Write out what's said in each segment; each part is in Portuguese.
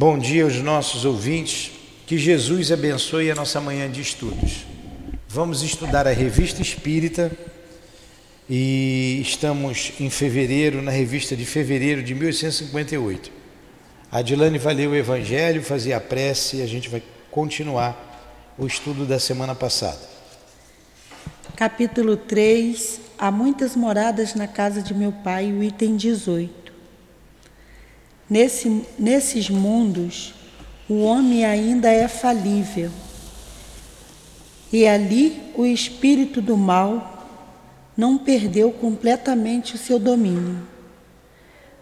Bom dia aos nossos ouvintes. Que Jesus abençoe a nossa manhã de estudos. Vamos estudar a Revista Espírita e estamos em fevereiro, na revista de fevereiro de 1858. A Adilane vai ler o Evangelho, fazer a prece e a gente vai continuar o estudo da semana passada. Capítulo 3 Há muitas moradas na casa de meu pai, o item 18. Nesse, nesses mundos, o homem ainda é falível. E ali o espírito do mal não perdeu completamente o seu domínio.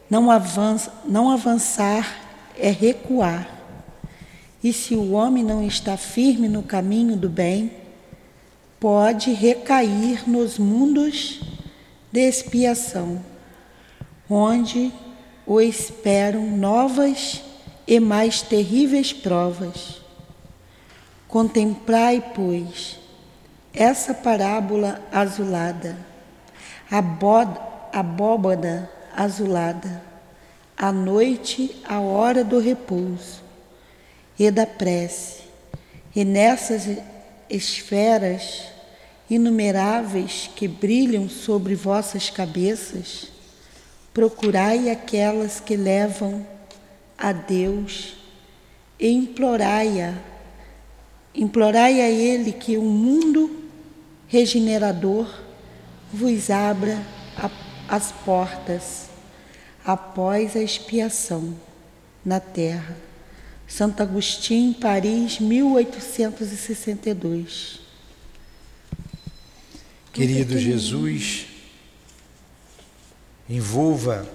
Não, avança, não avançar é recuar. E se o homem não está firme no caminho do bem, pode recair nos mundos de expiação, onde o esperam novas e mais terríveis provas. Contemplai, pois, essa parábola azulada, a abóbada azulada, à noite, a hora do repouso e da prece, e nessas esferas inumeráveis que brilham sobre vossas cabeças, procurai aquelas que levam a Deus e implorai-a. Implorai a Ele que o mundo regenerador vos abra a, as portas após a expiação na terra. Santo Agostinho, Paris, 1862. Querido Jesus, envolva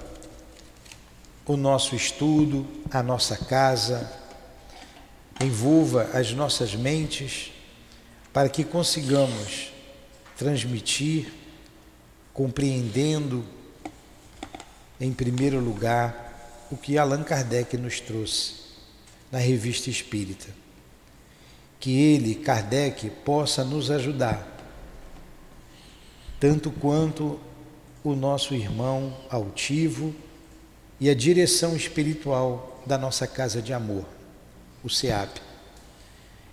o nosso estudo, a nossa casa, envolva as nossas mentes para que consigamos transmitir, compreendendo, em primeiro lugar, o que Allan Kardec nos trouxe na Revista Espírita. Que ele, Kardec, possa nos ajudar, tanto quanto o nosso irmão altivo e a direção espiritual da nossa casa de amor, o SEAP.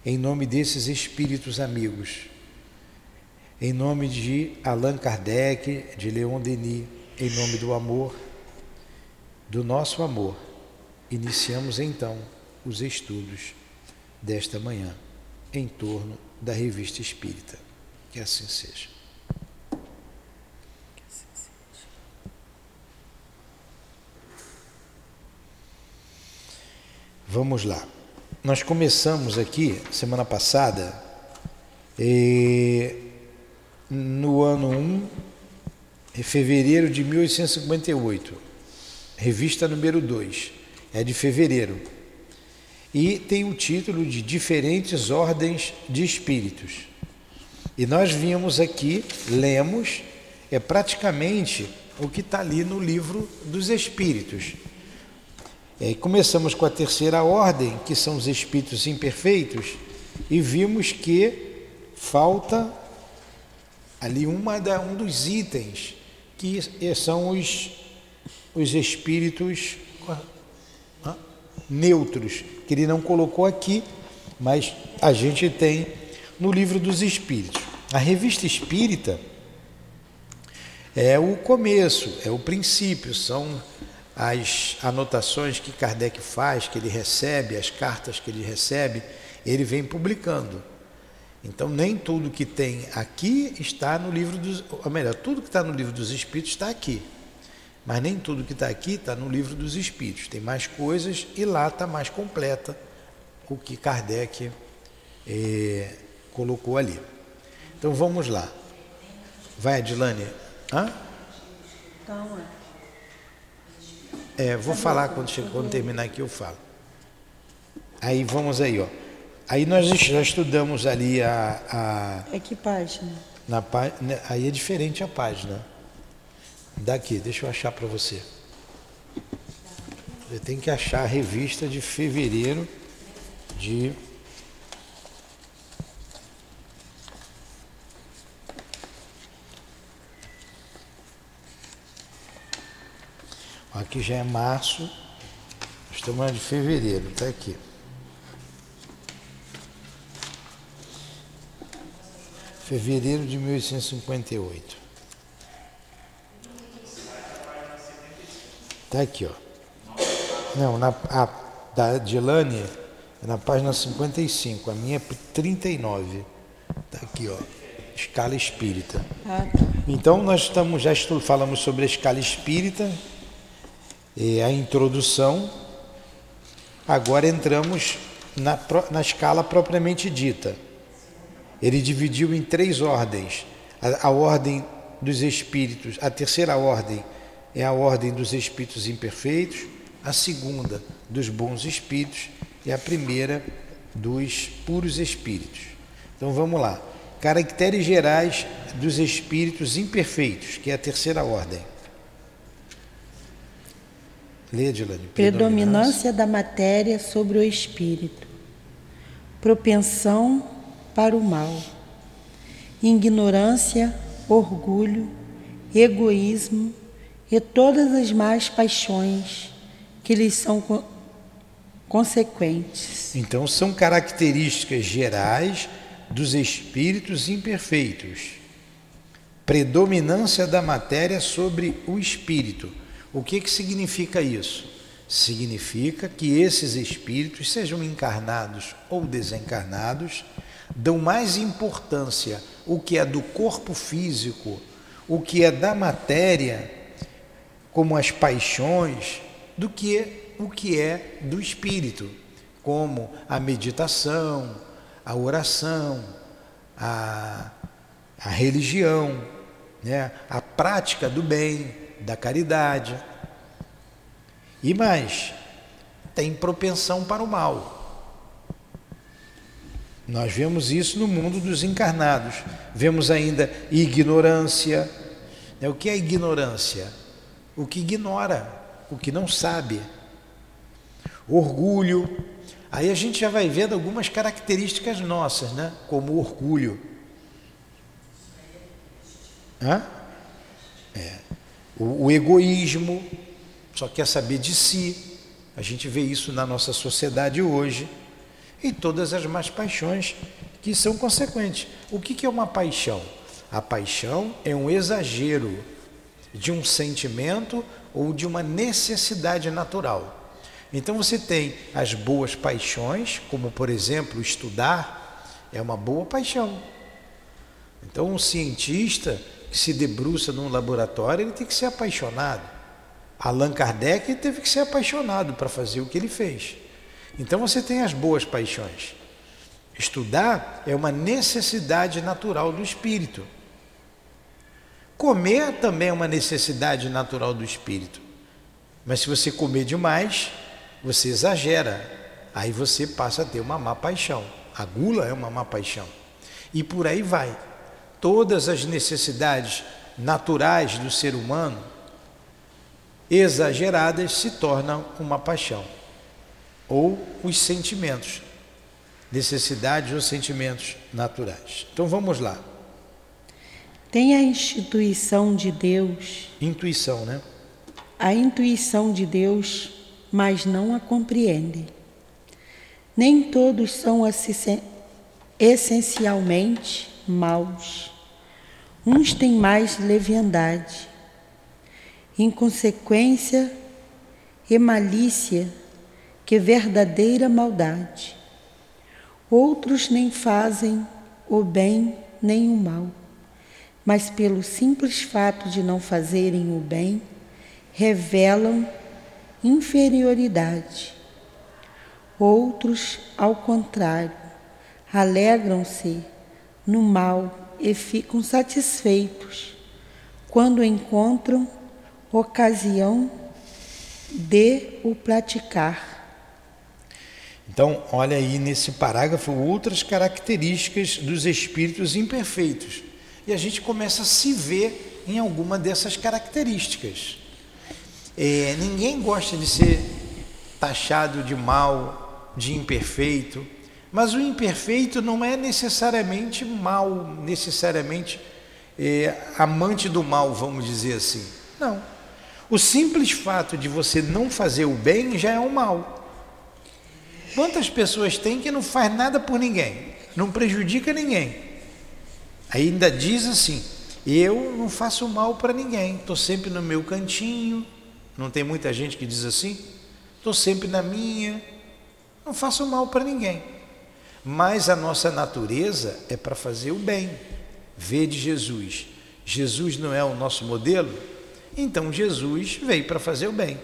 Em nome desses espíritos amigos, em nome de Allan Kardec, de Leon Denis, em nome do amor, do nosso amor, iniciamos então os estudos desta manhã em torno da revista espírita. Que assim seja. Vamos lá. Nós começamos aqui, semana passada, no ano 1, em fevereiro de 1858, revista número 2, é de fevereiro, e tem o título de Diferentes Ordens de Espíritos. E nós vimos aqui, lemos, é praticamente o que está ali no livro dos Espíritos é, começamos com a terceira ordem, que são os espíritos imperfeitos, e vimos que falta ali uma da, um dos itens, que são os, os espíritos neutros, que ele não colocou aqui, mas a gente tem no livro dos espíritos. A revista espírita é o começo, é o princípio, são as anotações que Kardec faz, que ele recebe, as cartas que ele recebe, ele vem publicando. Então, nem tudo que tem aqui está no livro dos. Ou melhor, tudo que está no livro dos Espíritos está aqui. Mas nem tudo que está aqui está no livro dos Espíritos. Tem mais coisas e lá está mais completa o que Kardec eh, colocou ali. Então vamos lá. Vai, Adilane. Hã? Então, é. É, vou falar quando, chegar, quando terminar aqui eu falo. Aí vamos aí, ó. Aí nós já estudamos ali a. a é que página? Na, né, aí é diferente a página. Daqui, deixa eu achar para você. Você tem que achar a revista de fevereiro de Aqui já é março, estamos de fevereiro, está aqui. Fevereiro de 1858. Está aqui, ó. Não, na, a da Dilane é na página 55, a minha é 39. Está aqui, ó. Escala espírita. Ah, tá. Então nós estamos já falamos sobre a escala espírita, a introdução. Agora entramos na, na escala propriamente dita. Ele dividiu em três ordens: a, a ordem dos espíritos, a terceira ordem é a ordem dos espíritos imperfeitos, a segunda dos bons espíritos e a primeira dos puros espíritos. Então vamos lá. Caracteres gerais dos espíritos imperfeitos, que é a terceira ordem. Lê, Dilane. Predominância da matéria sobre o espírito. Propensão para o mal, ignorância, orgulho, egoísmo e todas as más paixões que lhes são co consequentes. Então, são características gerais dos espíritos imperfeitos. Predominância da matéria sobre o espírito. O que, que significa isso? Significa que esses espíritos, sejam encarnados ou desencarnados, dão mais importância o que é do corpo físico, o que é da matéria, como as paixões, do que o que é do espírito, como a meditação, a oração, a, a religião, né? a prática do bem, da caridade. E mais, tem propensão para o mal. Nós vemos isso no mundo dos encarnados. Vemos ainda ignorância. Né? O que é ignorância? O que ignora, o que não sabe. Orgulho. Aí a gente já vai vendo algumas características nossas, né? Como orgulho. Hã? É. O, o egoísmo, só quer saber de si. A gente vê isso na nossa sociedade hoje e todas as más paixões que são consequentes. O que é uma paixão? A paixão é um exagero de um sentimento ou de uma necessidade natural. Então você tem as boas paixões, como por exemplo estudar, é uma boa paixão. Então um cientista que se debruça num laboratório, ele tem que ser apaixonado. Allan Kardec teve que ser apaixonado para fazer o que ele fez. Então você tem as boas paixões. Estudar é uma necessidade natural do espírito. Comer também é uma necessidade natural do espírito. Mas se você comer demais, você exagera. Aí você passa a ter uma má paixão. A gula é uma má paixão. E por aí vai. Todas as necessidades naturais do ser humano, exageradas, se tornam uma paixão ou os sentimentos, necessidades ou sentimentos naturais. Então vamos lá. Tem a instituição de Deus. Intuição, né? A intuição de Deus, mas não a compreende. Nem todos são essencialmente maus. Uns têm mais leviandade, inconsequência e malícia que verdadeira maldade. Outros nem fazem o bem nem o mal, mas pelo simples fato de não fazerem o bem, revelam inferioridade. Outros, ao contrário, alegram-se no mal e ficam satisfeitos quando encontram ocasião de o praticar. Então, olha aí nesse parágrafo outras características dos espíritos imperfeitos. E a gente começa a se ver em alguma dessas características. É, ninguém gosta de ser taxado de mal, de imperfeito, mas o imperfeito não é necessariamente mal, necessariamente é, amante do mal, vamos dizer assim. Não. O simples fato de você não fazer o bem já é um mal. Quantas pessoas tem que não faz nada por ninguém, não prejudica ninguém? Ainda diz assim: eu não faço mal para ninguém, estou sempre no meu cantinho. Não tem muita gente que diz assim? Estou sempre na minha, não faço mal para ninguém. Mas a nossa natureza é para fazer o bem. Vede Jesus. Jesus não é o nosso modelo? Então Jesus veio para fazer o bem.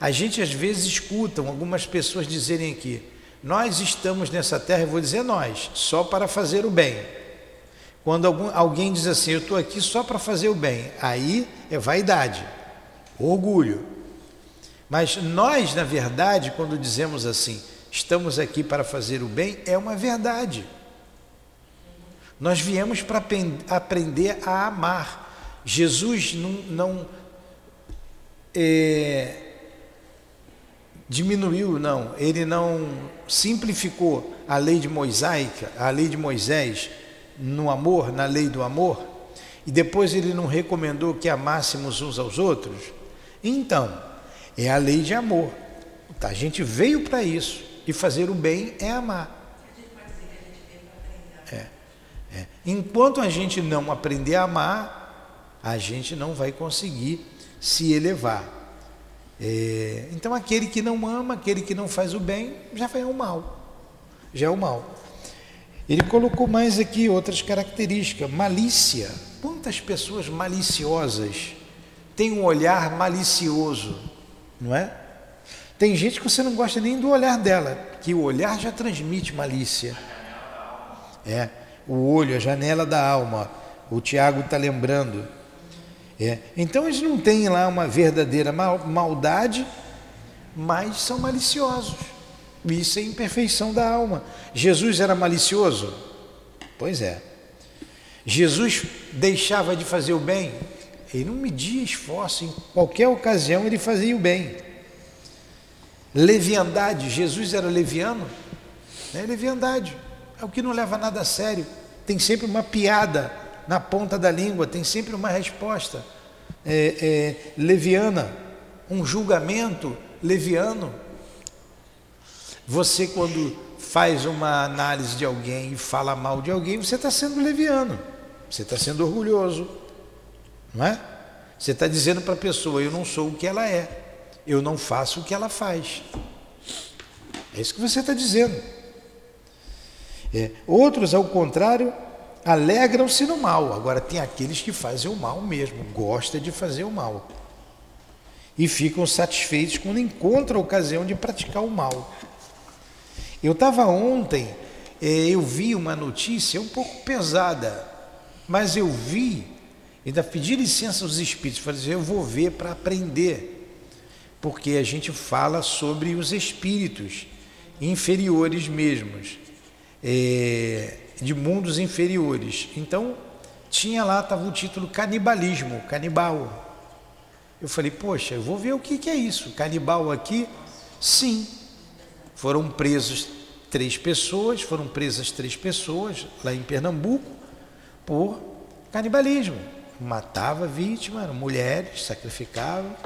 A gente às vezes escuta algumas pessoas dizerem aqui: nós estamos nessa terra, eu vou dizer nós, só para fazer o bem. Quando algum, alguém diz assim, eu estou aqui só para fazer o bem, aí é vaidade, orgulho. Mas nós, na verdade, quando dizemos assim, estamos aqui para fazer o bem, é uma verdade. Nós viemos para aprender a amar. Jesus não, não é, diminuiu, não, ele não simplificou a lei de a lei de Moisés no amor, na lei do amor, e depois ele não recomendou que amássemos uns aos outros. Então, é a lei de amor. Tá, a gente veio para isso e fazer o bem é amar. É, é. Enquanto a gente não aprender a amar, a gente não vai conseguir se elevar. É, então aquele que não ama, aquele que não faz o bem, já vai ao mal. Já é o mal. Ele colocou mais aqui outras características. Malícia. Quantas pessoas maliciosas têm um olhar malicioso, não é? Tem gente que você não gosta nem do olhar dela, que o olhar já transmite malícia. É, o olho, a janela da alma. O Tiago está lembrando. É. Então eles não têm lá uma verdadeira maldade, mas são maliciosos. Isso é imperfeição da alma. Jesus era malicioso? Pois é. Jesus deixava de fazer o bem? Ele não media esforço, em qualquer ocasião ele fazia o bem. Leviandade, Jesus era leviano? É leviandade, é o que não leva nada a sério. Tem sempre uma piada na ponta da língua, tem sempre uma resposta é, é, leviana, um julgamento leviano. Você, quando faz uma análise de alguém e fala mal de alguém, você está sendo leviano, você está sendo orgulhoso, não é? Você está dizendo para a pessoa: eu não sou o que ela é, eu não faço o que ela faz. É isso que você está dizendo. É. Outros, ao contrário, alegram-se no mal. Agora tem aqueles que fazem o mal mesmo, gostam de fazer o mal. E ficam satisfeitos quando encontram a ocasião de praticar o mal. Eu estava ontem, eh, eu vi uma notícia um pouco pesada, mas eu vi, ainda pedi licença aos espíritos, falei assim, eu vou ver para aprender, porque a gente fala sobre os espíritos inferiores mesmos. É, de mundos inferiores. Então, tinha lá, estava o título Canibalismo, canibal. Eu falei, poxa, eu vou ver o que, que é isso. Canibal aqui? Sim. Foram presos três pessoas, foram presas três pessoas lá em Pernambuco por canibalismo. Matava vítima, mulheres, sacrificavam,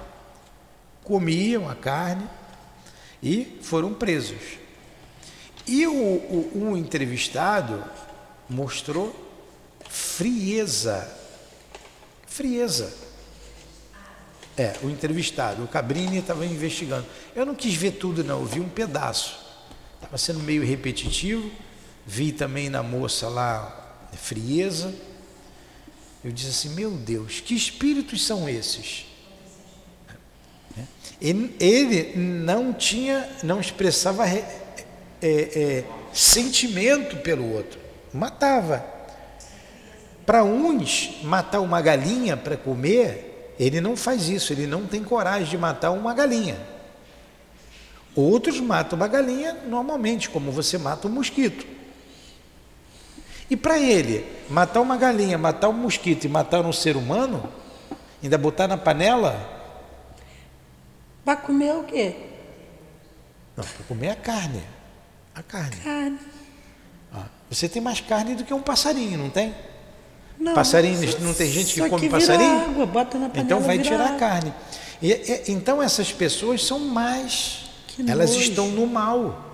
comiam a carne e foram presos. E o, o, entrevistado mostrou frieza. Frieza. É, o entrevistado, o Cabrini estava investigando. Eu não quis ver tudo, não, eu vi um pedaço. Estava sendo meio repetitivo. Vi também na moça lá frieza. Eu disse assim: Meu Deus, que espíritos são esses? Ele não tinha, não expressava é, é, sentimento pelo outro matava. Para uns, matar uma galinha para comer, ele não faz isso, ele não tem coragem de matar uma galinha. Outros matam uma galinha normalmente, como você mata um mosquito. E para ele, matar uma galinha, matar um mosquito e matar um ser humano, ainda botar na panela. Para comer o quê? Não, para comer a carne. A carne. Carne. Você tem mais carne do que um passarinho, não tem? Não, passarinho, não tem gente que come passarinho? Água, bota na panela, então vai tirar água. a carne. E, e, então essas pessoas são mais, elas estão no mal.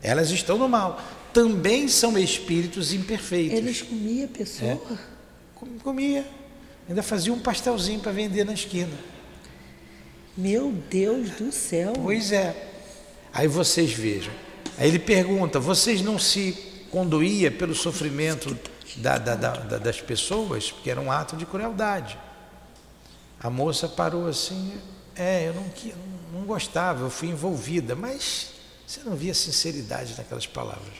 Elas estão no mal. Também são espíritos imperfeitos. Eles comiam a pessoa? É. Comia. Ainda fazia um pastelzinho para vender na esquina. Meu Deus do céu. Pois é. Aí vocês vejam. Aí ele pergunta: vocês não se conduía pelo sofrimento da, da, da, das pessoas? Porque era um ato de crueldade. A moça parou assim: é, eu não, não gostava, eu fui envolvida, mas você não via sinceridade naquelas palavras.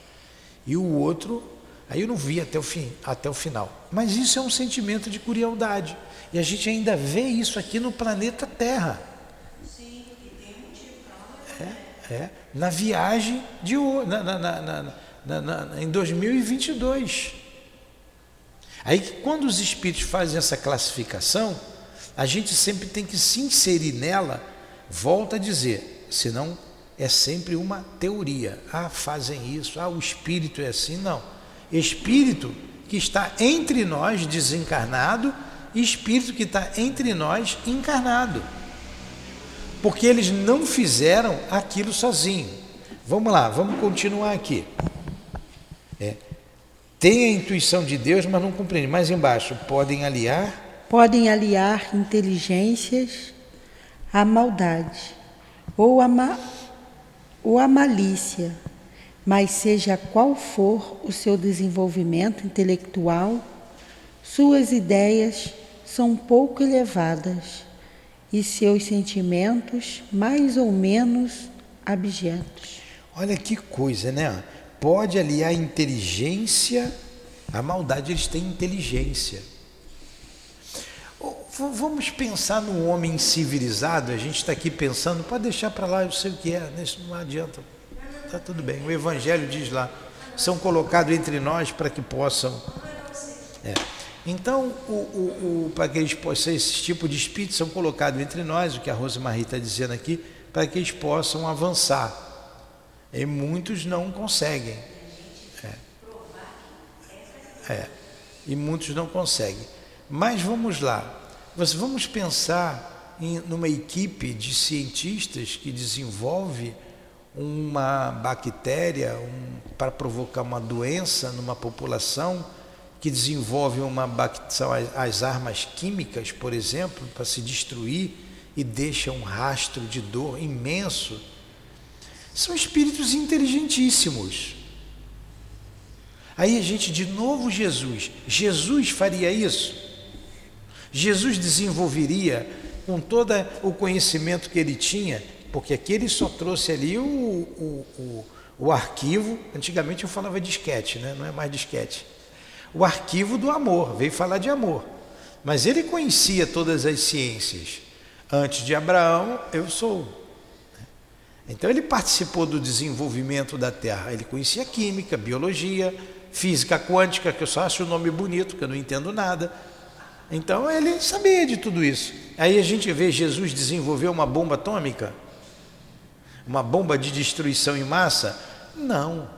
E o outro, aí eu não vi até o fim, até o final. Mas isso é um sentimento de crueldade. E a gente ainda vê isso aqui no planeta Terra. É, na viagem de na, na, na, em 2022. Aí quando os espíritos fazem essa classificação, a gente sempre tem que se inserir nela, volta a dizer, senão é sempre uma teoria. Ah, fazem isso, ah, o espírito é assim. Não. Espírito que está entre nós desencarnado e espírito que está entre nós encarnado. Porque eles não fizeram aquilo sozinho. Vamos lá, vamos continuar aqui. É. Tem a intuição de Deus, mas não compreende. Mais embaixo, podem aliar podem aliar inteligências à maldade ou à, ma ou à malícia, mas seja qual for o seu desenvolvimento intelectual, suas ideias são pouco elevadas e seus sentimentos mais ou menos abjetos. Olha que coisa, né? Pode aliar inteligência à maldade, eles têm inteligência. Vamos pensar no homem civilizado, a gente está aqui pensando, pode deixar para lá, eu sei o que é, não adianta, está tudo bem. O Evangelho diz lá, são colocados entre nós para que possam. É. Então, o, o, o, para que eles possam, esse tipo de espíritos são colocados entre nós, o que a Rosa Maria está dizendo aqui, para que eles possam avançar. E muitos não conseguem. É. é. E muitos não conseguem. Mas vamos lá. Vamos pensar em numa equipe de cientistas que desenvolve uma bactéria um, para provocar uma doença numa população, que desenvolve uma são as, as armas químicas, por exemplo, para se destruir e deixa um rastro de dor imenso. São espíritos inteligentíssimos. Aí a gente, de novo, Jesus. Jesus faria isso? Jesus desenvolveria com todo o conhecimento que ele tinha, porque aqui ele só trouxe ali o, o, o, o arquivo, antigamente eu falava disquete, né? não é mais disquete, o arquivo do amor, veio falar de amor. Mas ele conhecia todas as ciências. Antes de Abraão, eu sou. Então ele participou do desenvolvimento da Terra. Ele conhecia química, biologia, física quântica, que eu só acho o nome bonito, que eu não entendo nada. Então ele sabia de tudo isso. Aí a gente vê Jesus desenvolver uma bomba atômica, uma bomba de destruição em massa? Não.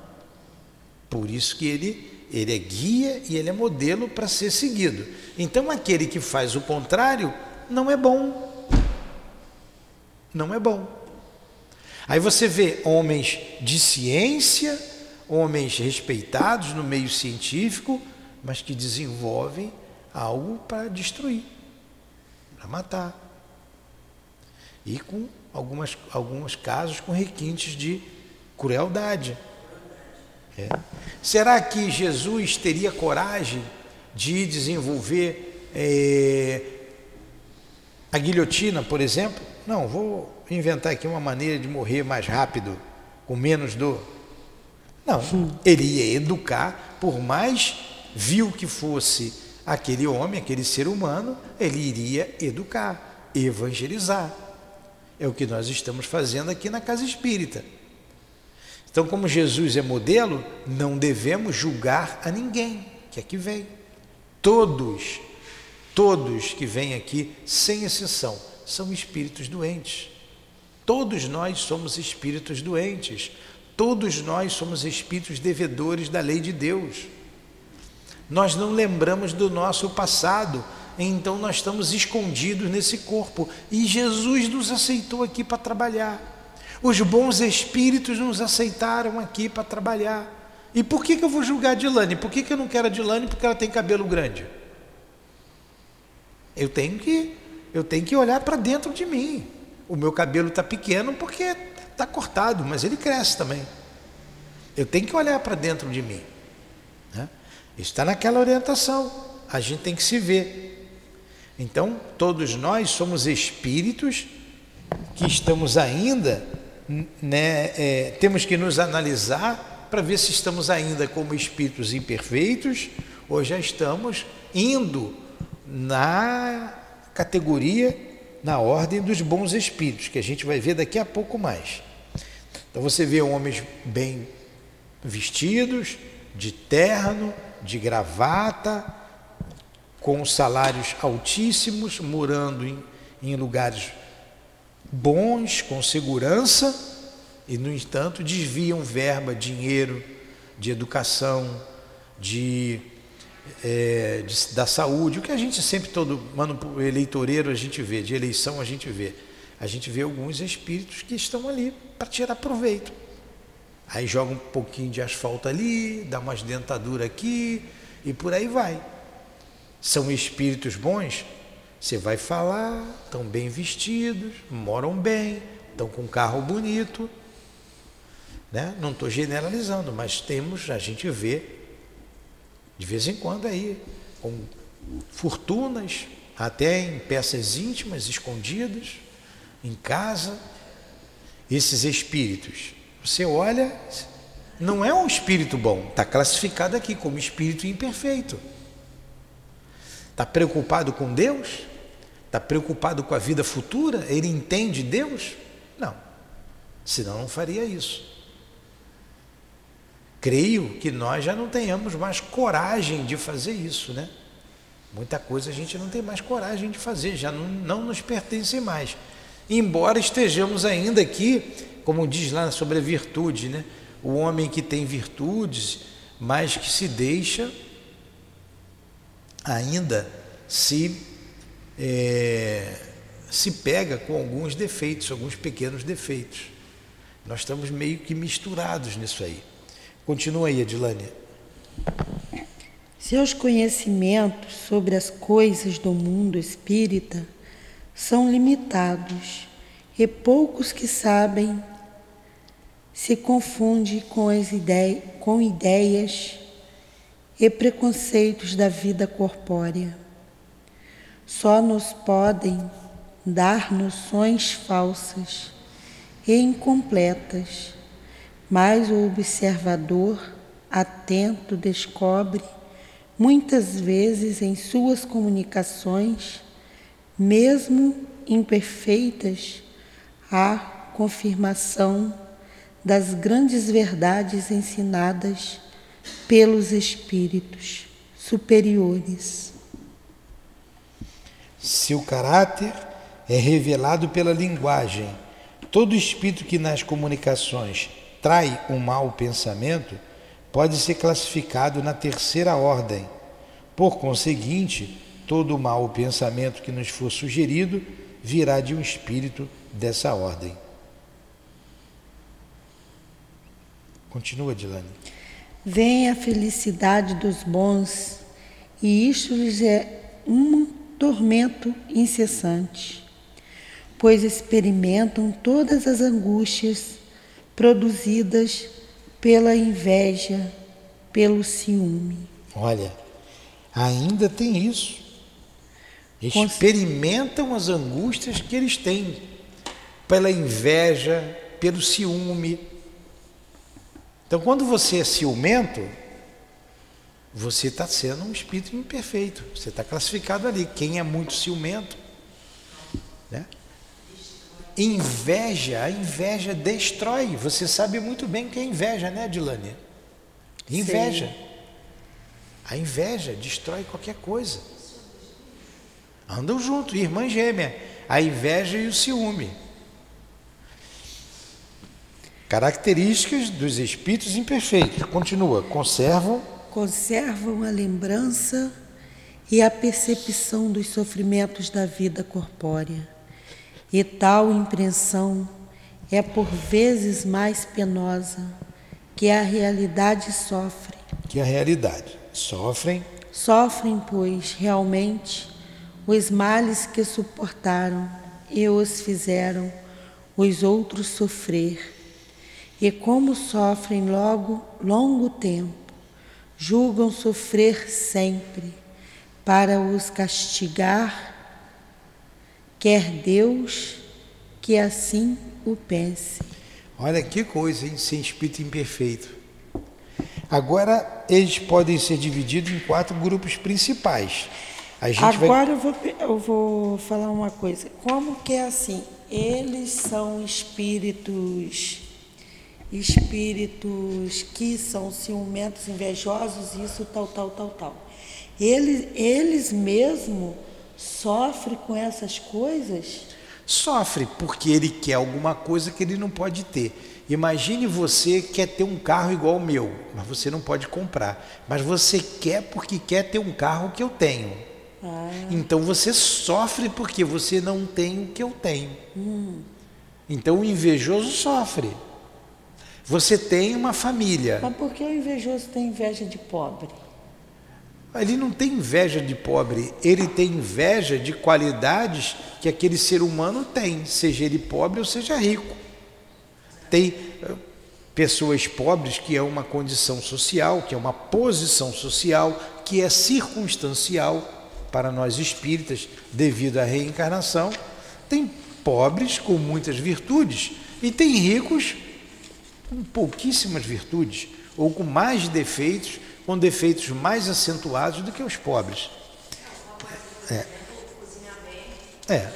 Por isso que ele, ele é guia e ele é modelo para ser seguido. Então aquele que faz o contrário não é bom. Não é bom. Aí você vê homens de ciência, homens respeitados no meio científico, mas que desenvolvem algo para destruir, para matar. E com algumas, alguns casos com requintes de crueldade. É. Será que Jesus teria coragem de desenvolver é, a guilhotina, por exemplo? Não, vou inventar aqui uma maneira de morrer mais rápido, com menos dor. Não, ele ia educar, por mais vil que fosse aquele homem, aquele ser humano, ele iria educar, evangelizar. É o que nós estamos fazendo aqui na casa espírita. Então, como Jesus é modelo, não devemos julgar a ninguém que aqui vem. Todos, todos que vêm aqui, sem exceção, são espíritos doentes. Todos nós somos espíritos doentes. Todos nós somos espíritos devedores da lei de Deus. Nós não lembramos do nosso passado, então nós estamos escondidos nesse corpo. E Jesus nos aceitou aqui para trabalhar. Os bons espíritos nos aceitaram aqui para trabalhar. E por que, que eu vou julgar a Dilane? Por que, que eu não quero a Dilane? Porque ela tem cabelo grande. Eu tenho que, eu tenho que olhar para dentro de mim. O meu cabelo está pequeno porque está cortado, mas ele cresce também. Eu tenho que olhar para dentro de mim. Né? Está naquela orientação. A gente tem que se ver. Então, todos nós somos espíritos que estamos ainda, né, é, temos que nos analisar para ver se estamos ainda como espíritos imperfeitos ou já estamos indo na categoria, na ordem dos bons espíritos, que a gente vai ver daqui a pouco mais. Então você vê homens bem vestidos, de terno, de gravata, com salários altíssimos, morando em, em lugares bons, com segurança, e, no entanto, desviam verba, dinheiro de educação, de, é, de, da saúde, o que a gente sempre, todo mano eleitoreiro, a gente vê, de eleição a gente vê. A gente vê alguns espíritos que estão ali para tirar proveito. Aí joga um pouquinho de asfalto ali, dá umas dentaduras aqui e por aí vai. São espíritos bons? Você vai falar, estão bem vestidos, moram bem, estão com um carro bonito. Né? Não estou generalizando, mas temos, a gente vê de vez em quando aí, com fortunas, até em peças íntimas, escondidas, em casa. Esses espíritos você olha, não é um espírito bom, está classificado aqui como espírito imperfeito. Está preocupado com Deus? Está preocupado com a vida futura? Ele entende Deus? Não, senão não faria isso. Creio que nós já não tenhamos mais coragem de fazer isso, né? Muita coisa a gente não tem mais coragem de fazer, já não, não nos pertence mais. Embora estejamos ainda aqui como diz lá sobre a virtude, né? O homem que tem virtudes, mas que se deixa ainda se é, se pega com alguns defeitos, alguns pequenos defeitos. Nós estamos meio que misturados nisso aí. Continua aí, Adilânia. Seus conhecimentos sobre as coisas do mundo espírita são limitados e poucos que sabem se confunde com, as ideias, com ideias e preconceitos da vida corpórea. Só nos podem dar noções falsas e incompletas, mas o observador atento descobre, muitas vezes em suas comunicações, mesmo imperfeitas, a confirmação das grandes verdades ensinadas pelos espíritos superiores. Seu caráter é revelado pela linguagem. Todo espírito que nas comunicações trai um mau pensamento pode ser classificado na terceira ordem. Por conseguinte, todo mau pensamento que nos for sugerido virá de um espírito dessa ordem. Continua, Dilane. Vem a felicidade dos bons, e isto lhes é um tormento incessante, pois experimentam todas as angústias produzidas pela inveja, pelo ciúme. Olha, ainda tem isso. Experimentam as angústias que eles têm pela inveja, pelo ciúme, então, quando você é ciumento, você está sendo um espírito imperfeito. Você está classificado ali. Quem é muito ciumento, né? Inveja, a inveja destrói. Você sabe muito bem o que é inveja, né, Dilane? Inveja. Sim. A inveja destrói qualquer coisa. Andam junto, irmã gêmea. A inveja e o ciúme. Características dos espíritos imperfeitos. Continua. Conservam. Conservam a lembrança e a percepção dos sofrimentos da vida corpórea. E tal impressão é por vezes mais penosa que a realidade sofre. Que a realidade sofrem. Sofrem, pois, realmente os males que suportaram e os fizeram os outros sofrer. E como sofrem logo longo tempo, julgam sofrer sempre, para os castigar, quer Deus que assim o pense. Olha que coisa, hein? Sem espírito imperfeito. Agora, eles podem ser divididos em quatro grupos principais. Agora vai... eu, vou, eu vou falar uma coisa. Como que é assim? Eles são espíritos espíritos que são ciumentos, invejosos, isso, tal, tal, tal, tal. Eles, eles mesmo sofrem com essas coisas? Sofre porque ele quer alguma coisa que ele não pode ter. Imagine você quer ter um carro igual o meu, mas você não pode comprar. Mas você quer porque quer ter um carro que eu tenho. Ah. Então você sofre porque você não tem o que eu tenho. Hum. Então o invejoso sofre. Você tem uma família. Mas por que o invejoso tem inveja de pobre? Ele não tem inveja de pobre, ele tem inveja de qualidades que aquele ser humano tem, seja ele pobre ou seja rico. Tem eh, pessoas pobres que é uma condição social, que é uma posição social, que é circunstancial para nós espíritas devido à reencarnação. Tem pobres com muitas virtudes e tem ricos com pouquíssimas virtudes ou com mais defeitos com defeitos mais acentuados do que os pobres. É. É.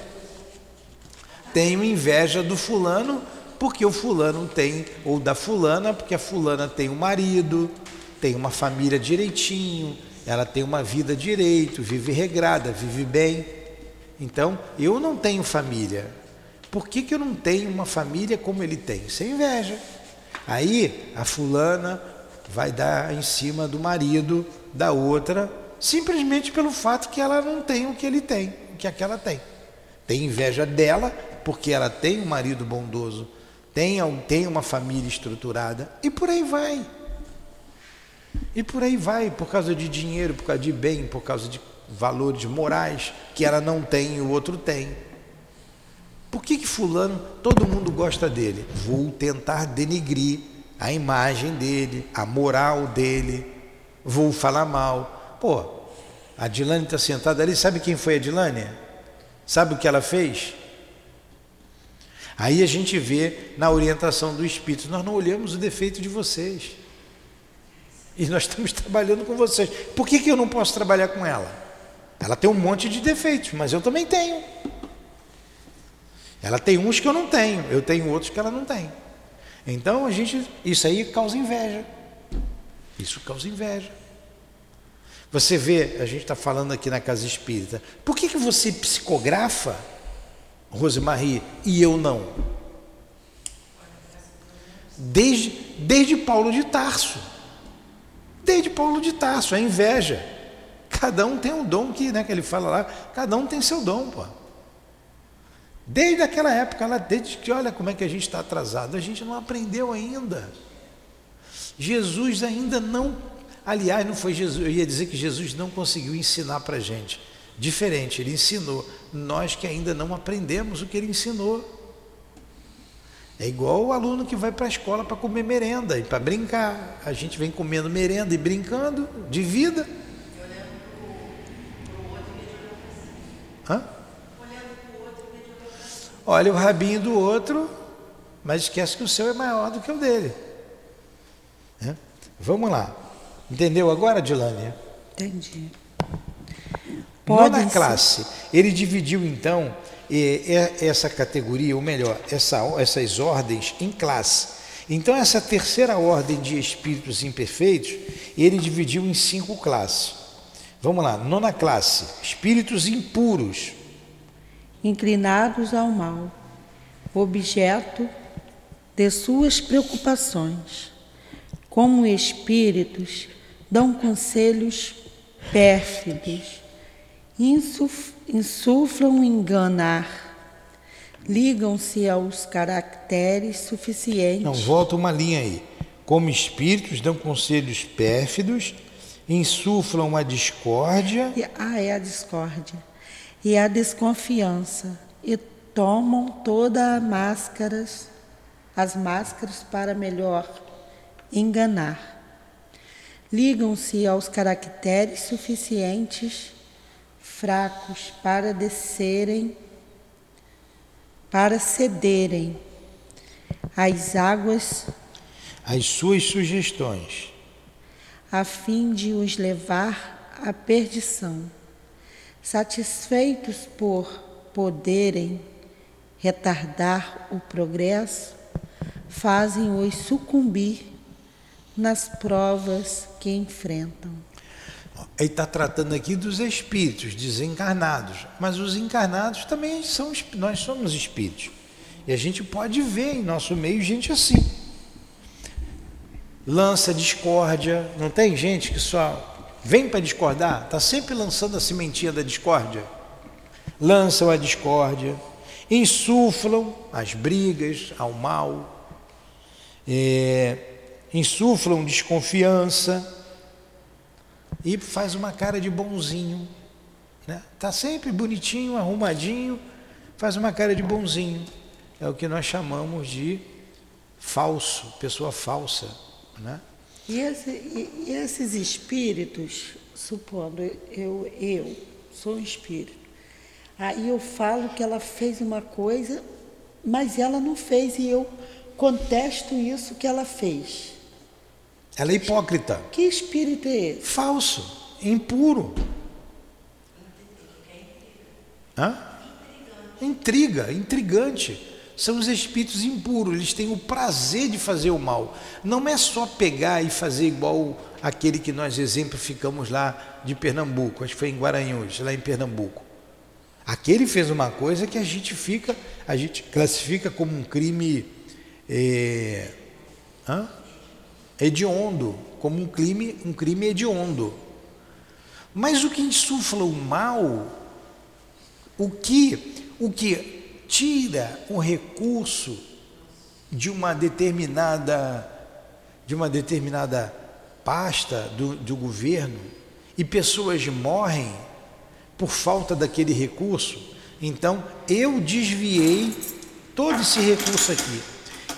Tenho inveja do fulano porque o fulano tem, ou da fulana, porque a fulana tem um marido, tem uma família direitinho, ela tem uma vida direito, vive regrada, vive bem. Então, eu não tenho família. Por que, que eu não tenho uma família como ele tem? Sem inveja. Aí, a fulana vai dar em cima do marido da outra, simplesmente pelo fato que ela não tem o que ele tem, o que aquela tem. Tem inveja dela, porque ela tem um marido bondoso, tem, tem uma família estruturada, e por aí vai. E por aí vai, por causa de dinheiro, por causa de bem, por causa de valores morais que ela não tem e o outro tem. Por que que fulano, todo mundo gosta dele? Vou tentar denigrir a imagem dele, a moral dele, vou falar mal. Pô, a Dilane está sentada ali, sabe quem foi a Dilane? Sabe o que ela fez? Aí a gente vê na orientação do Espírito, nós não olhamos o defeito de vocês. E nós estamos trabalhando com vocês. Por que, que eu não posso trabalhar com ela? Ela tem um monte de defeitos, mas eu também tenho. Ela tem uns que eu não tenho, eu tenho outros que ela não tem. Então a gente, isso aí causa inveja. Isso causa inveja. Você vê, a gente está falando aqui na casa espírita, por que, que você psicografa, Rosemarie, e eu não? Desde, desde Paulo de Tarso. Desde Paulo de Tarso, a inveja. Cada um tem um dom que, né, que ele fala lá, cada um tem seu dom, pô. Desde aquela época, lá, desde que olha como é que a gente está atrasado, a gente não aprendeu ainda. Jesus ainda não, aliás, não foi Jesus, eu ia dizer que Jesus não conseguiu ensinar para a gente. Diferente, ele ensinou. Nós que ainda não aprendemos o que ele ensinou. É igual o aluno que vai para a escola para comer merenda e para brincar. A gente vem comendo merenda e brincando de vida. Hã? Olha o rabinho do outro, mas esquece que o seu é maior do que o dele. É? Vamos lá. Entendeu agora, Dilânia? Entendi. Pode Nona classe, ele dividiu então essa categoria, ou melhor, essa, essas ordens em classe. Então, essa terceira ordem de espíritos imperfeitos, ele dividiu em cinco classes. Vamos lá, nona classe, espíritos impuros inclinados ao mal, objeto de suas preocupações. Como espíritos, dão conselhos pérfidos, insuflam enganar, ligam-se aos caracteres suficientes. Não, volta uma linha aí. Como espíritos dão conselhos pérfidos, insuflam a discórdia. Ah, é a discórdia. E a desconfiança. E tomam todas as máscaras, as máscaras para melhor enganar. Ligam-se aos caracteres suficientes, fracos para descerem, para cederem às águas, as suas sugestões, a fim de os levar à perdição. Satisfeitos por poderem retardar o progresso, fazem-os sucumbir nas provas que enfrentam. Ele está tratando aqui dos espíritos desencarnados, mas os encarnados também são nós somos espíritos e a gente pode ver em nosso meio gente assim. Lança discórdia, não tem gente que só vem para discordar, está sempre lançando a sementinha da discórdia. Lançam a discórdia, insuflam as brigas ao mal. É, insuflam desconfiança e faz uma cara de bonzinho. Né? Tá sempre bonitinho, arrumadinho, faz uma cara de bonzinho. É o que nós chamamos de falso, pessoa falsa. Né? E, esse, e esses espíritos, supondo eu, eu sou um espírito, aí eu falo que ela fez uma coisa, mas ela não fez e eu contesto isso que ela fez. Ela é hipócrita. Que espírito é esse? Falso, impuro. Hã? Intriga, intrigante. São os espíritos impuros, eles têm o prazer de fazer o mal. Não é só pegar e fazer igual aquele que nós exemplificamos lá de Pernambuco, acho que foi em Guaranhões, lá em Pernambuco. Aquele fez uma coisa que a gente fica, a gente classifica como um crime é, hã? hediondo, como um crime, um crime hediondo. Mas o que insufla o mal, o que, o que tira o recurso de uma determinada, de uma determinada pasta do, do governo e pessoas morrem por falta daquele recurso, então eu desviei todo esse recurso aqui.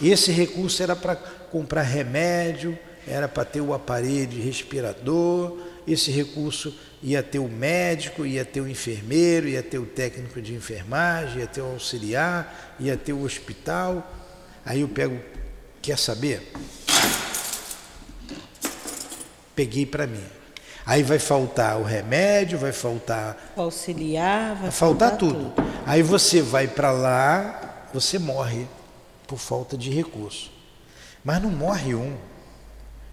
Esse recurso era para comprar remédio, era para ter o aparelho respirador, esse recurso ia ter o médico, ia ter o enfermeiro, ia ter o técnico de enfermagem, ia ter o auxiliar, ia ter o hospital. Aí eu pego, quer saber? Peguei para mim. Aí vai faltar o remédio, vai faltar. O auxiliar, vai, faltar, faltar tudo. tudo. Aí você vai para lá, você morre por falta de recurso. Mas não morre um,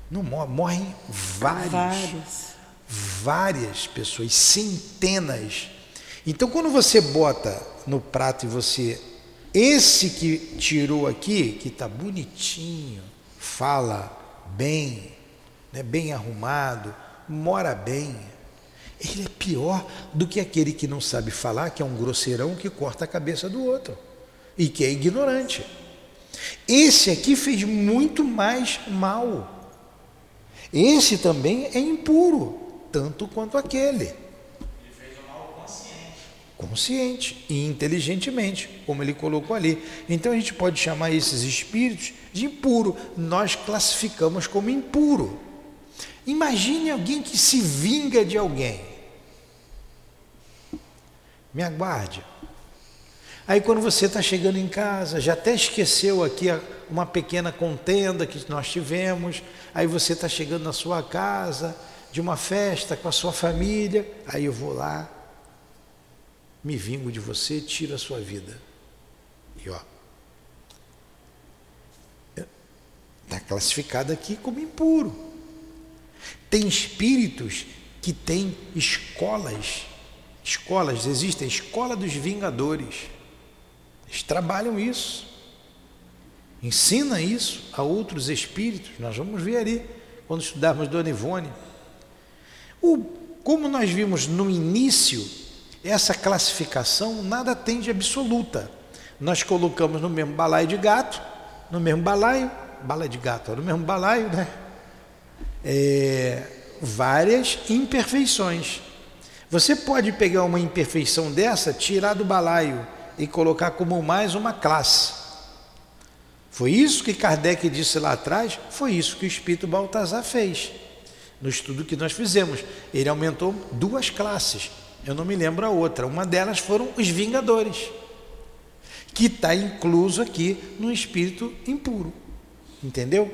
não morre, morrem vários, vários, várias pessoas, centenas. Então, quando você bota no prato e você, esse que tirou aqui, que está bonitinho, fala bem, né, bem arrumado, mora bem, ele é pior do que aquele que não sabe falar, que é um grosseirão que corta a cabeça do outro e que é ignorante. Esse aqui fez muito mais mal. Esse também é impuro, tanto quanto aquele. Consciente. Consciente e inteligentemente, como ele colocou ali. Então a gente pode chamar esses espíritos de impuro. Nós classificamos como impuro. Imagine alguém que se vinga de alguém. Me aguarde. Aí quando você está chegando em casa, já até esqueceu aqui uma pequena contenda que nós tivemos, aí você está chegando na sua casa, de uma festa com a sua família, aí eu vou lá, me vingo de você, tiro a sua vida. E ó, está classificado aqui como impuro. Tem espíritos que têm escolas, escolas, existem escola dos vingadores. Eles trabalham isso. Ensina isso a outros espíritos. Nós vamos ver ali quando estudarmos Dona Ivone. O, como nós vimos no início, essa classificação nada tem de absoluta. nós colocamos no mesmo balaio de gato, no mesmo balaio, bala de gato, no mesmo balaio, né? É, várias imperfeições. Você pode pegar uma imperfeição dessa, tirar do balaio e colocar como mais uma classe. Foi isso que Kardec disse lá atrás, foi isso que o Espírito Baltazar fez. No estudo que nós fizemos, ele aumentou duas classes. Eu não me lembro a outra. Uma delas foram os Vingadores, que está incluso aqui no espírito impuro. Entendeu?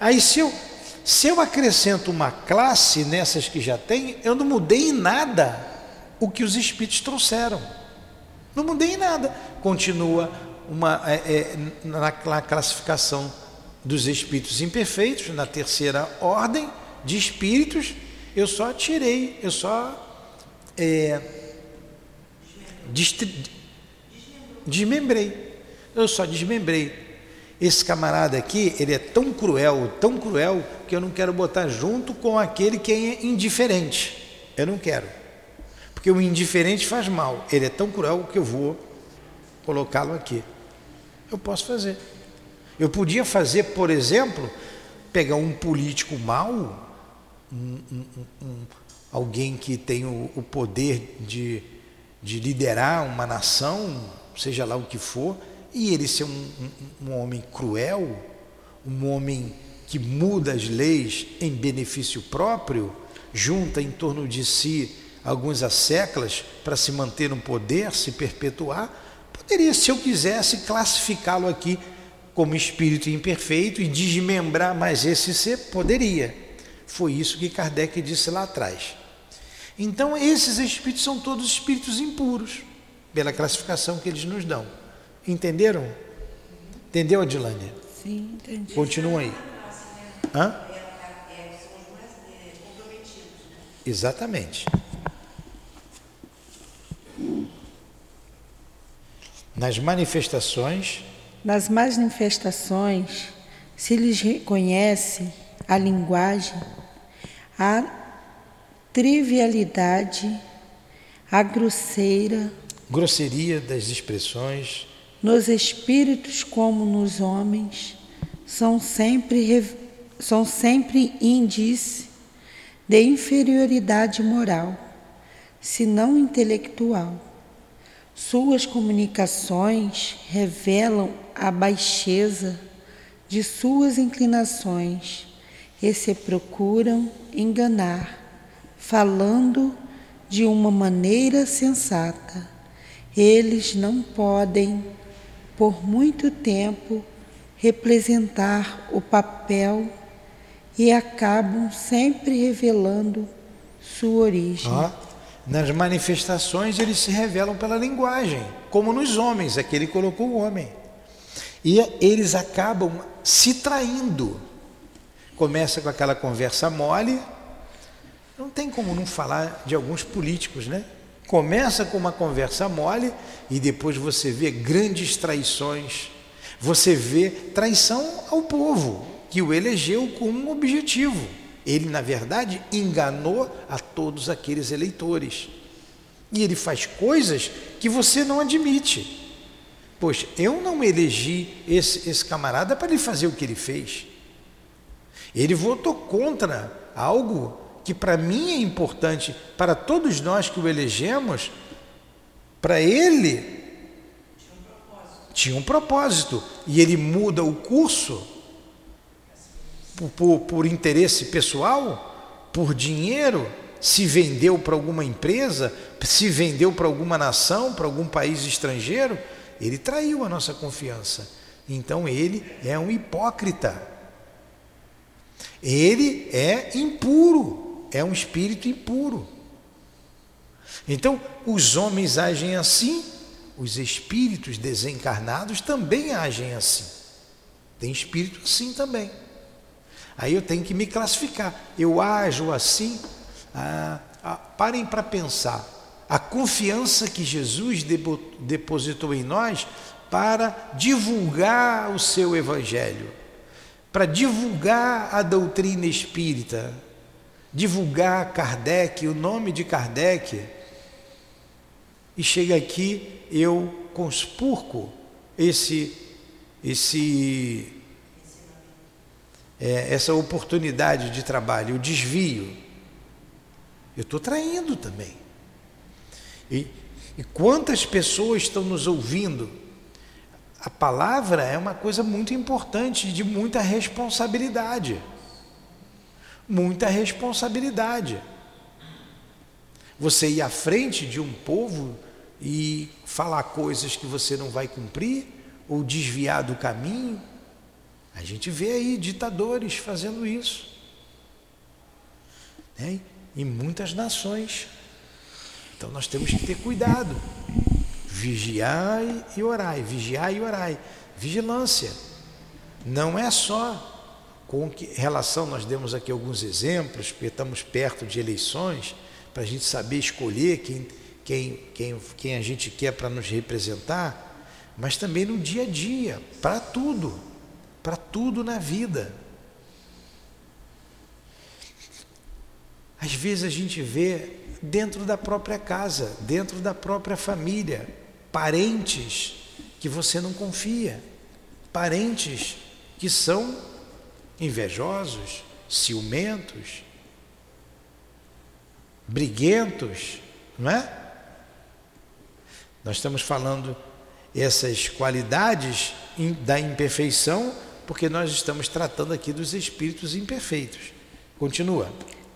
Aí se eu, se eu acrescento uma classe nessas que já tem, eu não mudei em nada o que os espíritos trouxeram. Não mudei em nada. Continua uma, é, é, na, na classificação dos espíritos imperfeitos, na terceira ordem de espíritos, eu só tirei, eu só é, desmembrei. Eu só desmembrei. Esse camarada aqui, ele é tão cruel, tão cruel, que eu não quero botar junto com aquele que é indiferente. Eu não quero. Porque o indiferente faz mal. Ele é tão cruel que eu vou colocá-lo aqui. Eu posso fazer. Eu podia fazer, por exemplo, pegar um político mau, um, um, um, alguém que tem o, o poder de, de liderar uma nação, seja lá o que for, e ele ser um, homem cruel, um homem que muda as leis em benefício próprio, junta em torno de si alguns asseclas para se manter no poder, se perpetuar, poderia, se eu quisesse, classificá-lo aqui como espírito imperfeito e desmembrar mais esse ser, poderia. Foi isso que Kardec disse lá atrás. Então, esses espíritos são todos espíritos impuros, pela classificação que eles nos dão. Entenderam? Entendeu, Adilânia? Sim, entendi. Continua aí. Hã? Exatamente. Nas manifestações. Nas manifestações, se lhes reconhece a linguagem, a trivialidade, a grosseira, grosseria das expressões, nos espíritos como nos homens, são sempre, são sempre índice de inferioridade moral, se não intelectual. Suas comunicações revelam a baixeza de suas inclinações e se procuram enganar, falando de uma maneira sensata. Eles não podem, por muito tempo, representar o papel e acabam sempre revelando sua origem. Ah, nas manifestações eles se revelam pela linguagem, como nos homens, aqui ele colocou o homem. E eles acabam se traindo. Começa com aquela conversa mole, não tem como não falar de alguns políticos, né? Começa com uma conversa mole e depois você vê grandes traições. Você vê traição ao povo que o elegeu com um objetivo. Ele, na verdade, enganou a todos aqueles eleitores. E ele faz coisas que você não admite. Pois eu não elegi esse, esse camarada para ele fazer o que ele fez. Ele votou contra algo que para mim é importante, para todos nós que o elegemos, para ele tinha um propósito e ele muda o curso por, por, por interesse pessoal, por dinheiro, se vendeu para alguma empresa, se vendeu para alguma nação, para algum país estrangeiro, ele traiu a nossa confiança. Então ele é um hipócrita. Ele é impuro é um espírito impuro. Então, os homens agem assim, os espíritos desencarnados também agem assim. Tem espírito assim também. Aí eu tenho que me classificar. Eu ajo assim. Ah, ah, parem para pensar. A confiança que Jesus depositou em nós para divulgar o seu evangelho, para divulgar a doutrina espírita, divulgar Kardec, o nome de Kardec, e chega aqui eu conspurco esse, esse, é, essa oportunidade de trabalho, o desvio, eu estou traindo também. E, e quantas pessoas estão nos ouvindo? A palavra é uma coisa muito importante, de muita responsabilidade. Muita responsabilidade. Você ir à frente de um povo e falar coisas que você não vai cumprir ou desviar do caminho. A gente vê aí ditadores fazendo isso. Né? Em muitas nações. Então nós temos que ter cuidado. Vigiai e orai, vigiai e orai. Vigilância. Não é só com que relação, nós demos aqui alguns exemplos, porque estamos perto de eleições, para a gente saber escolher quem, quem, quem, quem a gente quer para nos representar, mas também no dia a dia, para tudo, para tudo na vida. Às vezes a gente vê dentro da própria casa, dentro da própria família, parentes que você não confia, parentes que são invejosos, ciumentos, briguentos, não é? Nós estamos falando essas qualidades da imperfeição porque nós estamos tratando aqui dos espíritos imperfeitos. Continua.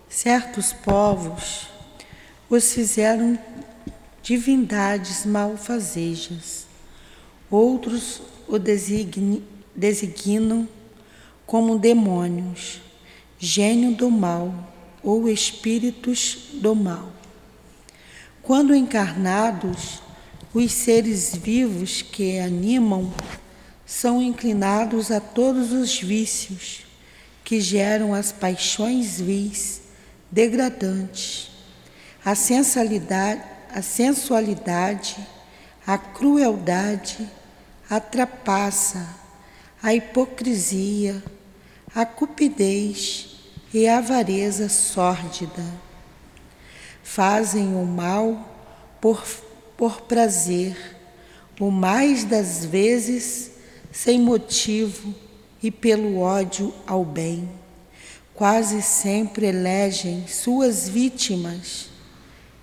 Certos povos os fizeram divindades malfazejas, outros o designam como demônios, gênio do mal ou espíritos do mal. Quando encarnados, os seres vivos que animam são inclinados a todos os vícios que geram as paixões vis, degradantes, a sensualidade, a sensualidade, a crueldade, a trapaça, a hipocrisia, a cupidez e a avareza sórdida. Fazem o mal por, por prazer, o mais das vezes sem motivo e pelo ódio ao bem. Quase sempre elegem suas vítimas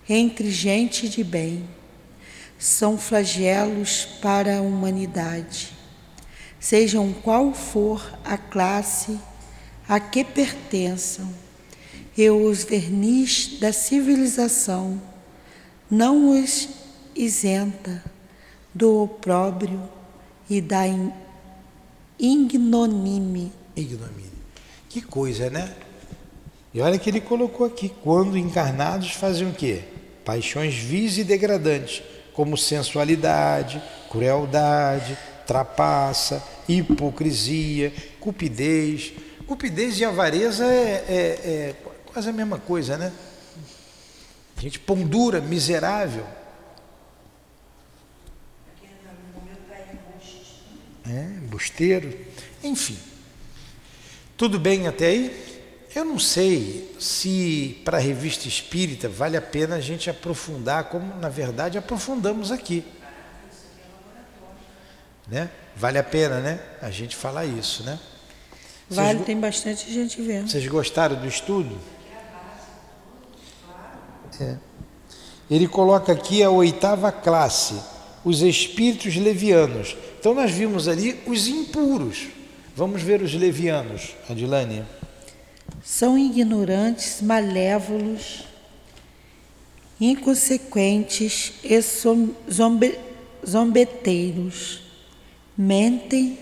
entre gente de bem. São flagelos para a humanidade sejam qual for a classe a que pertençam, e os verniz da civilização não os isenta do opróbrio e da ignomínia. Ignomínia. Que coisa, né? E olha que ele colocou aqui, quando encarnados fazem o quê? Paixões vis e degradantes, como sensualidade, crueldade, trapaça, hipocrisia, cupidez. Cupidez e avareza é, é, é quase a mesma coisa, né? Gente pondura, miserável. É, busteiro. Enfim. Tudo bem até aí? Eu não sei se para a revista espírita vale a pena a gente aprofundar, como na verdade aprofundamos aqui. Né? Vale a pena, né? A gente falar isso, né? Vale, Vocês, tem bastante gente vendo. Vocês gostaram do estudo? É. Ele coloca aqui a oitava classe, os espíritos levianos. Então nós vimos ali os impuros. Vamos ver os levianos, Adilane. São ignorantes, malévolos, inconsequentes e zombe, zombeteiros Mentem-se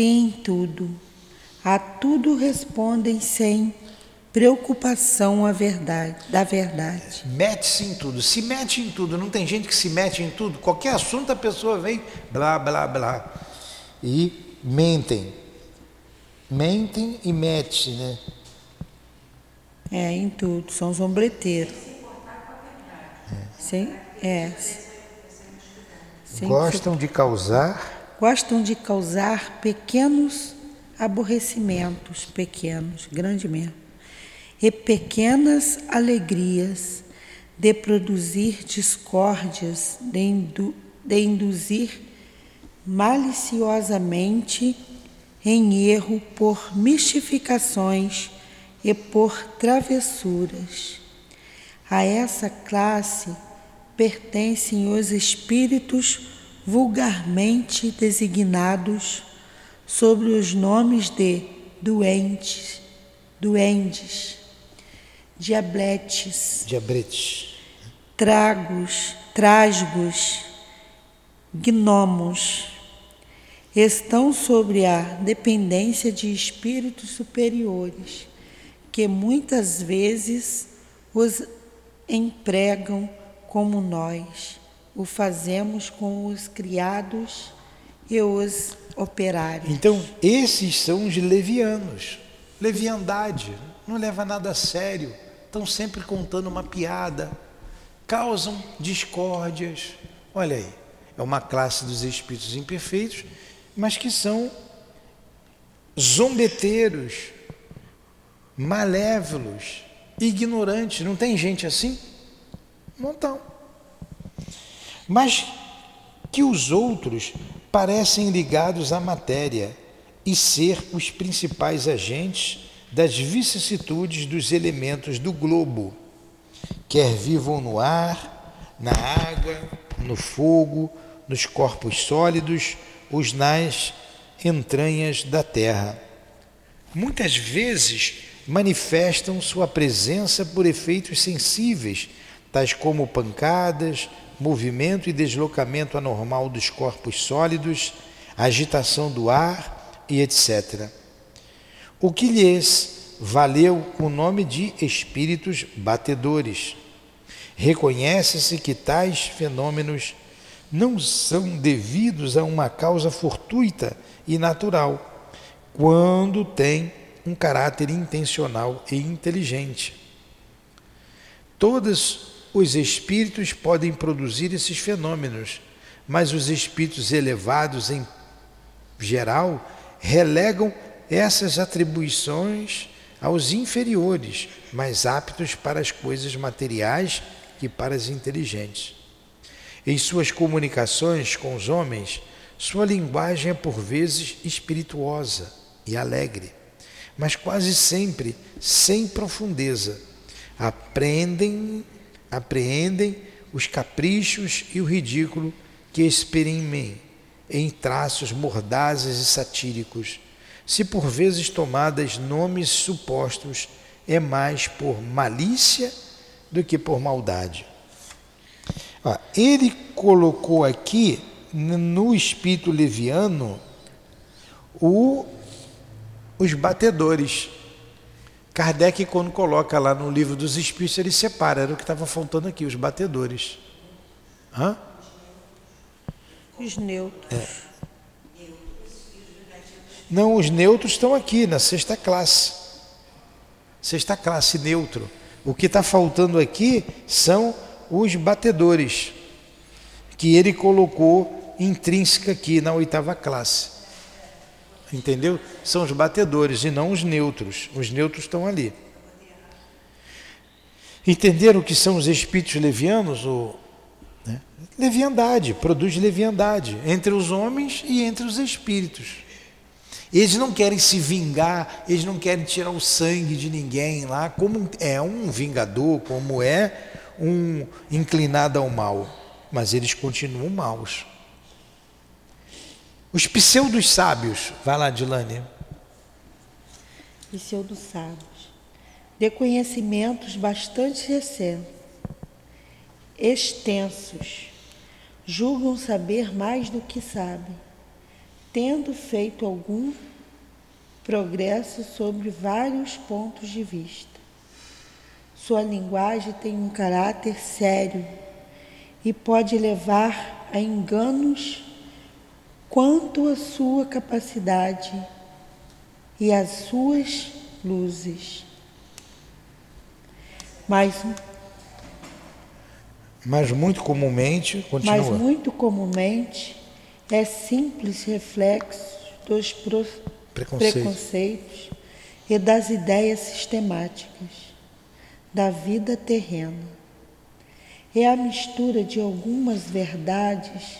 em tudo, a tudo respondem sem preocupação a verdade, da verdade. Mete-se em tudo, se mete em tudo. Não tem gente que se mete em tudo. Qualquer assunto a pessoa vem, blá, blá, blá. E mentem. Mentem e mete, né? É, em tudo. São zombreteiros. É. Sem, é. Sim, gostam de causar gostam de causar pequenos aborrecimentos, pequenos, grande mesmo, e pequenas alegrias, de produzir discórdias, de de induzir maliciosamente em erro por mistificações e por travessuras. A essa classe pertencem os espíritos vulgarmente designados sobre os nomes de doentes, duendes, diabletes, tragos, trasgos, gnomos, estão sobre a dependência de espíritos superiores, que muitas vezes os empregam como nós o fazemos com os criados e os operários. Então, esses são os levianos. Leviandade, não leva nada a sério, estão sempre contando uma piada, causam discórdias. Olha aí, é uma classe dos espíritos imperfeitos, mas que são zombeteiros, malévolos, ignorantes. Não tem gente assim? Não estão. Mas que os outros parecem ligados à matéria e ser os principais agentes das vicissitudes dos elementos do globo, quer vivam no ar, na água, no fogo, nos corpos sólidos, os nas entranhas da terra. Muitas vezes manifestam sua presença por efeitos sensíveis, tais como pancadas, movimento e deslocamento anormal dos corpos sólidos, agitação do ar e etc. O que lhes valeu o nome de espíritos batedores. Reconhece-se que tais fenômenos não são devidos a uma causa fortuita e natural, quando têm um caráter intencional e inteligente. Todos os espíritos podem produzir esses fenômenos, mas os espíritos elevados em geral relegam essas atribuições aos inferiores, mais aptos para as coisas materiais que para as inteligentes. Em suas comunicações com os homens, sua linguagem é por vezes espirituosa e alegre, mas quase sempre sem profundeza. Aprendem, apreendem os caprichos e o ridículo que exprimem em traços mordazes e satíricos. Se por vezes tomadas nomes supostos, é mais por malícia do que por maldade. Ah, ele colocou aqui no espírito leviano o, os batedores. Kardec, quando coloca lá no livro dos espíritos, ele separa, era o que estava faltando aqui, os batedores. Hã? Os neutros. Não, os neutros estão aqui na sexta classe. Sexta classe neutro. O que está faltando aqui são os batedores, que ele colocou intrínseca aqui na oitava classe. Entendeu? São os batedores e não os neutros. Os neutros estão ali. Entenderam o que são os espíritos levianos? O, né? Leviandade, produz leviandade entre os homens e entre os espíritos. Eles não querem se vingar, eles não querem tirar o sangue de ninguém lá, como é um vingador, como é um inclinado ao mal, mas eles continuam maus. Os pseudos sábios, vai lá, Dilane. Pseudos sábios. De conhecimentos bastante recentes, extensos, julgam saber mais do que sabem, tendo feito algum progresso sobre vários pontos de vista. Sua linguagem tem um caráter sério e pode levar a enganos quanto à sua capacidade e às suas luzes. Mas, Mas muito comumente, continua. mas muito comumente é simples reflexo dos pro- Preconceito. preconceitos e das ideias sistemáticas da vida terrena. É a mistura de algumas verdades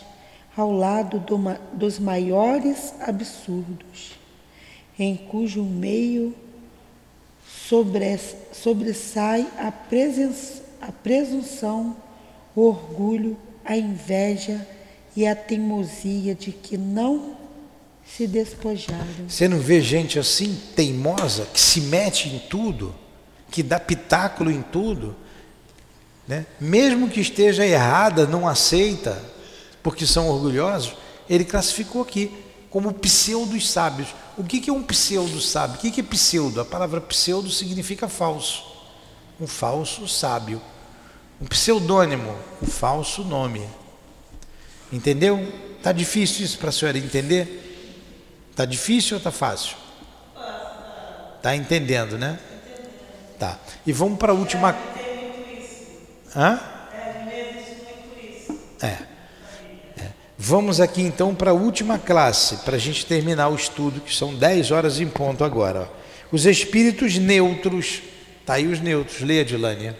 ao lado do dos maiores absurdos, em cujo meio sobres- sobressai a, presen- a presunção, o orgulho, a inveja e a teimosia de que não se despojaram. Você não vê gente assim, teimosa, que se mete em tudo, que dá pitáculo em tudo, né? mesmo que esteja errada, não aceita, porque são orgulhosos, ele classificou aqui como pseudos sábios. O que é um pseudo sábio? O que que é pseudo? A palavra pseudo significa falso. Um falso sábio. Um pseudônimo, um falso nome. Entendeu? Tá difícil isso para a senhora entender? Tá difícil ou tá fácil? Tá entendendo, né? Tá. E vamos para a última. Hã? É. É. Vamos aqui então para a última classe, para a gente terminar o estudo, que são 10 horas em ponto agora. ó. Os espíritos neutros. Tá aí os neutros. Leia, Dilânia.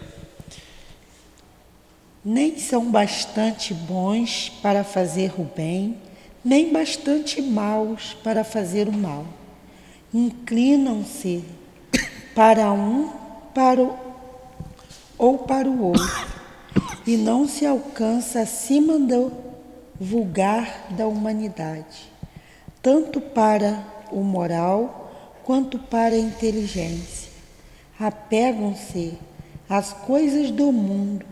nem são bastante bons para fazer o bem, nem bastante maus para fazer o mal. Inclinam-se para um para o, ou para o outro, e não se alcança acima do vulgar da humanidade, tanto para o moral quanto para a inteligência. Apegam-se às coisas do mundo,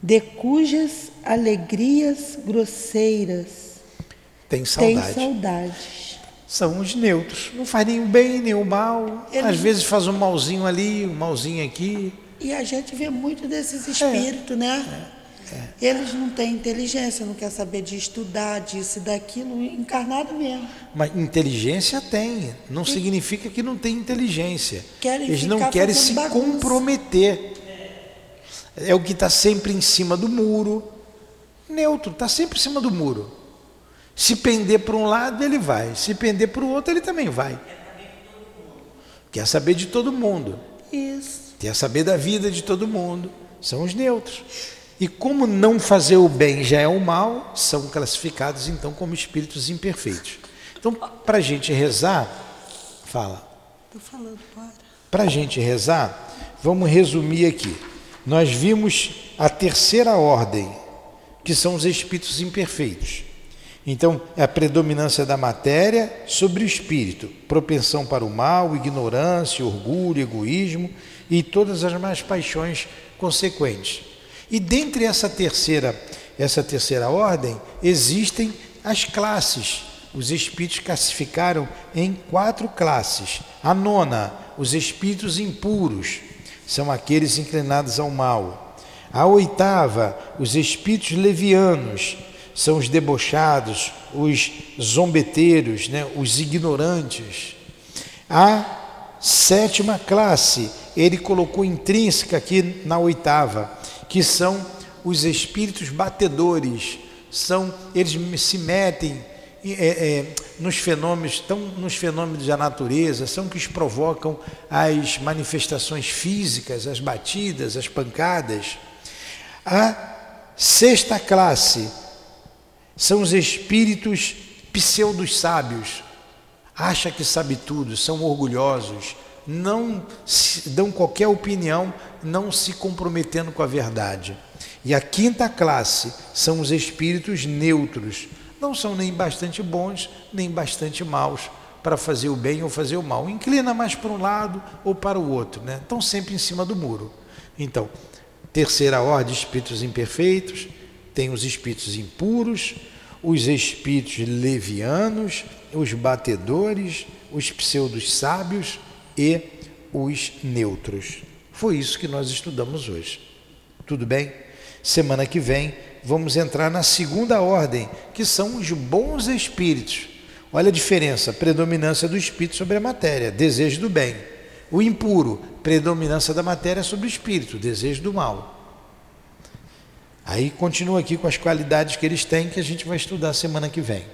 de cujas alegrias grosseiras Tem têm saudade. saudades. São os neutros. Não faz nem o bem, nem o mal. Ele- Às vezes faz um malzinho ali, um malzinho aqui. E a gente vê muito desses espíritos, né? Eles não têm inteligência, não quer saber de estudar, disso e daquilo, encarnado mesmo. Mas inteligência tem. Não significa que não tem inteligência. Querem Eles não querem se bagunça. comprometer. É o que está sempre em cima do muro. Neutro, está sempre em cima do muro. Se pender para um lado, ele vai. Se pender para o outro, ele também vai. Quer saber de todo mundo. Isso. Quer saber da vida de todo mundo. São os neutros. E como não fazer o bem já é o mal, são classificados então como espíritos imperfeitos. Então, para a gente rezar, fala. Tô falando, para. Para a gente rezar, vamos resumir aqui. Nós vimos a terceira ordem, que são os espíritos imperfeitos. Então, é a predominância da matéria sobre o espírito, propensão para o mal, ignorância, orgulho, egoísmo e todas as más paixões consequentes. E dentre essa terceira, essa terceira ordem, existem as classes. Os espíritos classificaram em quatro classes. A nona, os espíritos impuros, são aqueles inclinados ao mal. A oitava, os espíritos levianos, são os debochados, os zombeteiros, né, os ignorantes. A sétima classe, ele colocou intrínseca aqui na oitava, que são os espíritos batedores, são eles se metem é, é, nos fenômenos, estão nos fenômenos da natureza, são que os provocam as manifestações físicas, as batidas, as pancadas. A sexta classe são os espíritos pseudos sábios, acha que sabe tudo, são orgulhosos, não dão qualquer opinião, não se comprometendo com a verdade. E a quinta classe são os espíritos neutros, não são nem bastante bons, nem bastante maus para fazer o bem ou fazer o mal. Inclina mais para um lado ou para o outro, né? Estão sempre em cima do muro. Então, terceira ordem, espíritos imperfeitos, tem os espíritos impuros, os espíritos levianos, os batedores, os pseudos sábios e os neutros. Foi isso que nós estudamos hoje. Tudo bem? Semana que vem vamos entrar na segunda ordem, que são os bons espíritos. Olha a diferença: predominância do espírito sobre a matéria, desejo do bem. O impuro, predominância da matéria sobre o espírito, desejo do mal. Aí continua aqui com as qualidades que eles têm que a gente vai estudar semana que vem.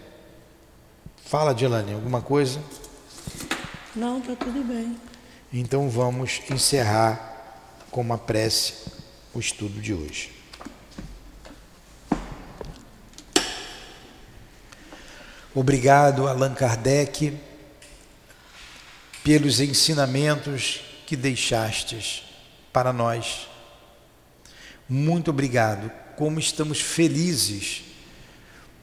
Fala, Dilane, alguma coisa? Não, tá tudo bem. Então vamos encerrar com uma prece o estudo de hoje. Obrigado, Allan Kardec, pelos ensinamentos que deixastes para nós. Muito obrigado. Como estamos felizes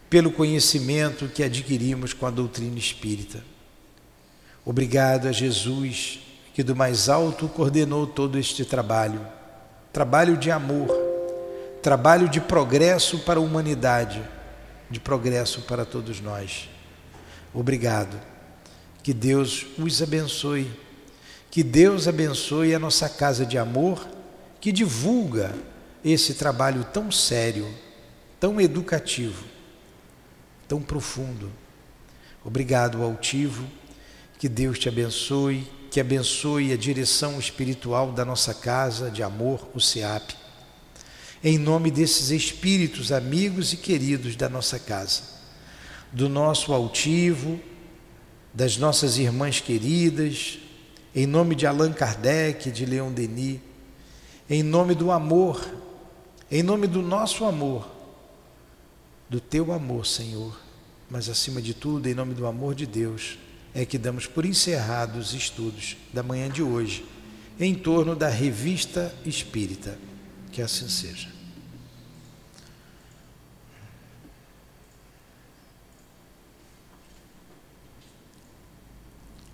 pelo conhecimento que adquirimos com a doutrina espírita. Obrigado a Jesus, que do mais alto coordenou todo este trabalho trabalho de amor, trabalho de progresso para a humanidade, de progresso para todos nós. Obrigado. Que Deus os abençoe. Que Deus abençoe a nossa casa de amor que divulga esse trabalho tão sério, tão educativo, tão profundo. Obrigado, altivo. Que Deus te abençoe, que abençoe a direção espiritual da nossa casa de amor, o SEAP. Em nome desses espíritos amigos e queridos da nossa casa, do nosso altivo, das nossas irmãs queridas, em nome de Allan Kardec, de Leon Denis, em nome do amor, em nome do nosso amor, do teu amor, Senhor, mas acima de tudo, em nome do amor de Deus é que damos por encerrados os estudos da manhã de hoje em torno da revista espírita. Que assim seja.